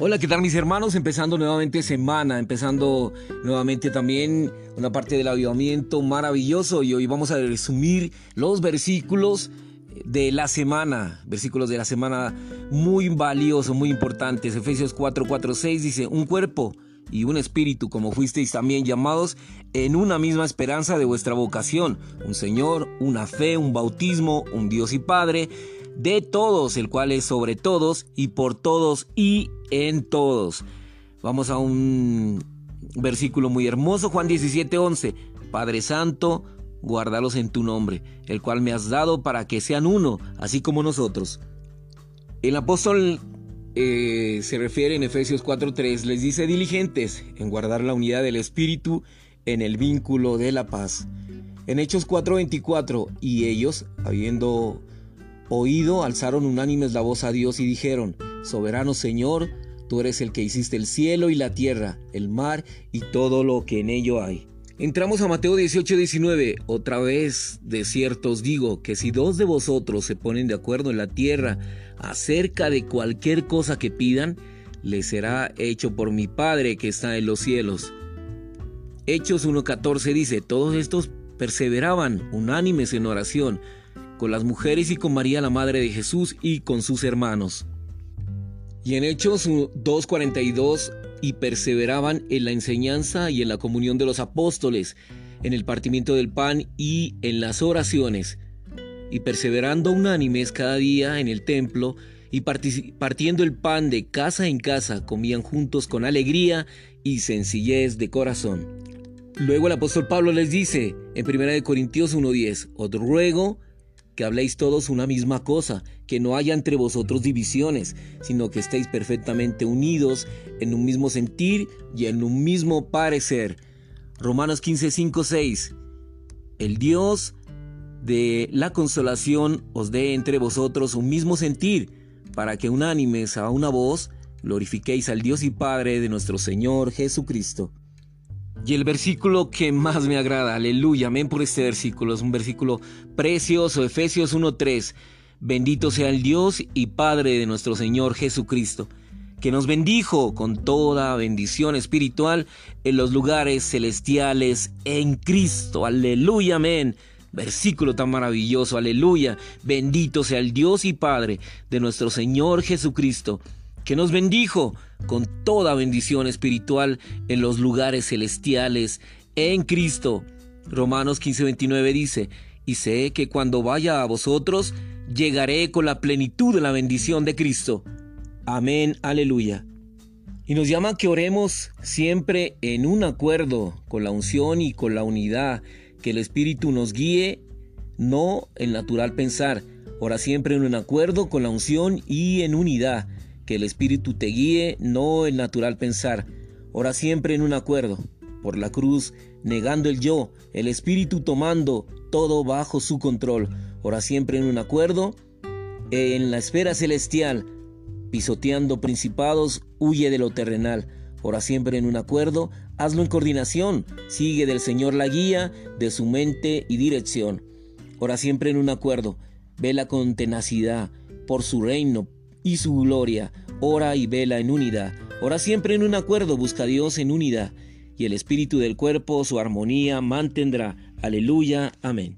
Hola, ¿qué tal mis hermanos? Empezando nuevamente semana, empezando nuevamente también una parte del avivamiento maravilloso y hoy vamos a resumir los versículos de la semana, versículos de la semana muy valiosos, muy importantes. Efesios 4, 4, 6 dice, un cuerpo y un espíritu, como fuisteis también llamados en una misma esperanza de vuestra vocación, un Señor, una fe, un bautismo, un Dios y Padre, de todos, el cual es sobre todos y por todos y en todos. Vamos a un versículo muy hermoso, Juan 17, 11. Padre Santo, guárdalos en tu nombre, el cual me has dado para que sean uno, así como nosotros. El apóstol eh, se refiere en Efesios 4:3, les dice diligentes en guardar la unidad del Espíritu en el vínculo de la paz. En Hechos 4:24, y ellos, habiendo oído, alzaron unánimes la voz a Dios y dijeron, Soberano Señor, tú eres el que hiciste el cielo y la tierra, el mar y todo lo que en ello hay. Entramos a Mateo 18, 19. Otra vez, de cierto os digo que si dos de vosotros se ponen de acuerdo en la tierra acerca de cualquier cosa que pidan, les será hecho por mi Padre que está en los cielos. Hechos 1.14 dice, todos estos perseveraban unánimes en oración, con las mujeres y con María la Madre de Jesús y con sus hermanos. Y en Hechos 2.42 y perseveraban en la enseñanza y en la comunión de los apóstoles, en el partimiento del pan y en las oraciones, y perseverando unánimes cada día en el templo, y partiendo el pan de casa en casa, comían juntos con alegría y sencillez de corazón. Luego el apóstol Pablo les dice en 1 Corintios 1.10, os ruego que habléis todos una misma cosa, que no haya entre vosotros divisiones, sino que estéis perfectamente unidos en un mismo sentir y en un mismo parecer. Romanos 15, 5, 6. El Dios de la consolación os dé entre vosotros un mismo sentir, para que unánimes a una voz glorifiquéis al Dios y Padre de nuestro Señor Jesucristo. Y el versículo que más me agrada, aleluya, amén por este versículo, es un versículo precioso, Efesios 1.3. Bendito sea el Dios y Padre de nuestro Señor Jesucristo, que nos bendijo con toda bendición espiritual en los lugares celestiales en Cristo. Aleluya, amén. Versículo tan maravilloso, aleluya. Bendito sea el Dios y Padre de nuestro Señor Jesucristo que nos bendijo con toda bendición espiritual en los lugares celestiales en Cristo. Romanos 15:29 dice, y sé que cuando vaya a vosotros, llegaré con la plenitud de la bendición de Cristo. Amén, aleluya. Y nos llama que oremos siempre en un acuerdo con la unción y con la unidad, que el Espíritu nos guíe, no el natural pensar. Ora siempre en un acuerdo con la unción y en unidad que el Espíritu te guíe, no el natural pensar. Ora siempre en un acuerdo, por la cruz, negando el yo, el Espíritu tomando todo bajo su control. Ora siempre en un acuerdo, en la esfera celestial, pisoteando principados, huye de lo terrenal. Ora siempre en un acuerdo, hazlo en coordinación, sigue del Señor la guía de su mente y dirección. Ora siempre en un acuerdo, vela con tenacidad por su reino, y su gloria. Ora y vela en unidad. Ora siempre en un acuerdo, busca a Dios en unidad. Y el espíritu del cuerpo su armonía mantendrá. Aleluya. Amén.